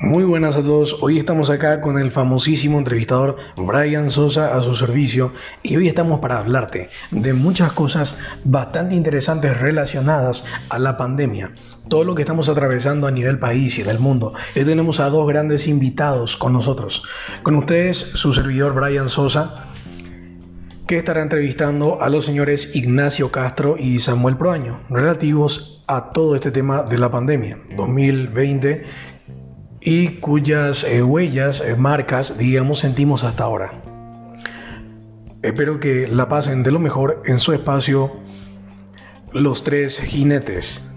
Muy buenas a todos, hoy estamos acá con el famosísimo entrevistador Brian Sosa a su servicio y hoy estamos para hablarte de muchas cosas bastante interesantes relacionadas a la pandemia, todo lo que estamos atravesando a nivel país y del mundo. Hoy tenemos a dos grandes invitados con nosotros. Con ustedes su servidor Brian Sosa, que estará entrevistando a los señores Ignacio Castro y Samuel Proaño, relativos a todo este tema de la pandemia 2020 y cuyas eh, huellas, eh, marcas, digamos, sentimos hasta ahora. Espero que la pasen de lo mejor en su espacio Los Tres Jinetes.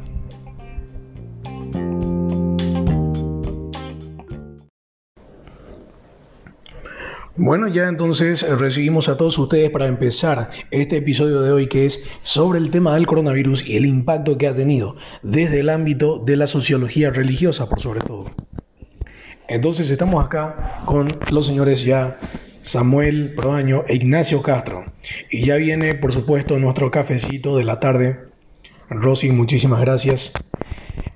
Bueno, ya entonces recibimos a todos ustedes para empezar este episodio de hoy que es sobre el tema del coronavirus y el impacto que ha tenido desde el ámbito de la sociología religiosa, por sobre todo. Entonces estamos acá con los señores ya Samuel Proaño e Ignacio Castro. Y ya viene, por supuesto, nuestro cafecito de la tarde. Rosy, muchísimas gracias.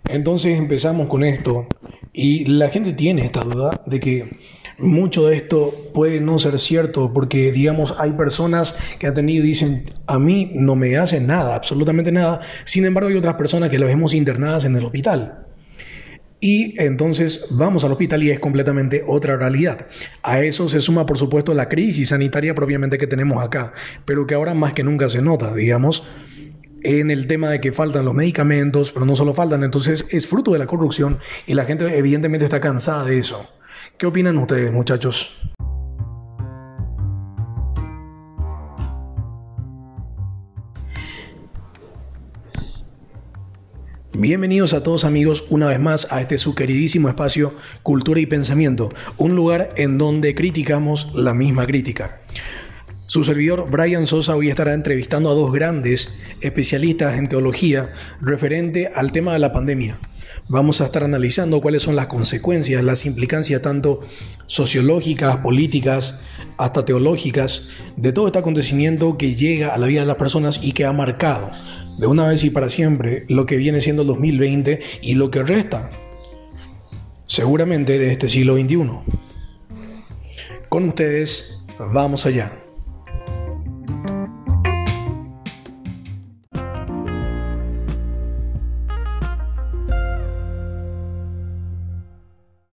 Entonces empezamos con esto. Y la gente tiene esta duda de que mucho de esto puede no ser cierto porque, digamos, hay personas que han tenido y dicen, a mí no me hacen nada, absolutamente nada. Sin embargo, hay otras personas que las vemos internadas en el hospital. Y entonces vamos al hospital y es completamente otra realidad. A eso se suma, por supuesto, la crisis sanitaria propiamente que tenemos acá, pero que ahora más que nunca se nota, digamos, en el tema de que faltan los medicamentos, pero no solo faltan, entonces es fruto de la corrupción y la gente evidentemente está cansada de eso. ¿Qué opinan ustedes, muchachos? Bienvenidos a todos amigos una vez más a este su queridísimo espacio Cultura y Pensamiento, un lugar en donde criticamos la misma crítica. Su servidor Brian Sosa hoy estará entrevistando a dos grandes especialistas en teología referente al tema de la pandemia. Vamos a estar analizando cuáles son las consecuencias, las implicancias tanto sociológicas, políticas, hasta teológicas de todo este acontecimiento que llega a la vida de las personas y que ha marcado de una vez y para siempre lo que viene siendo el 2020 y lo que resta seguramente de este siglo XXI. Con ustedes, vamos allá.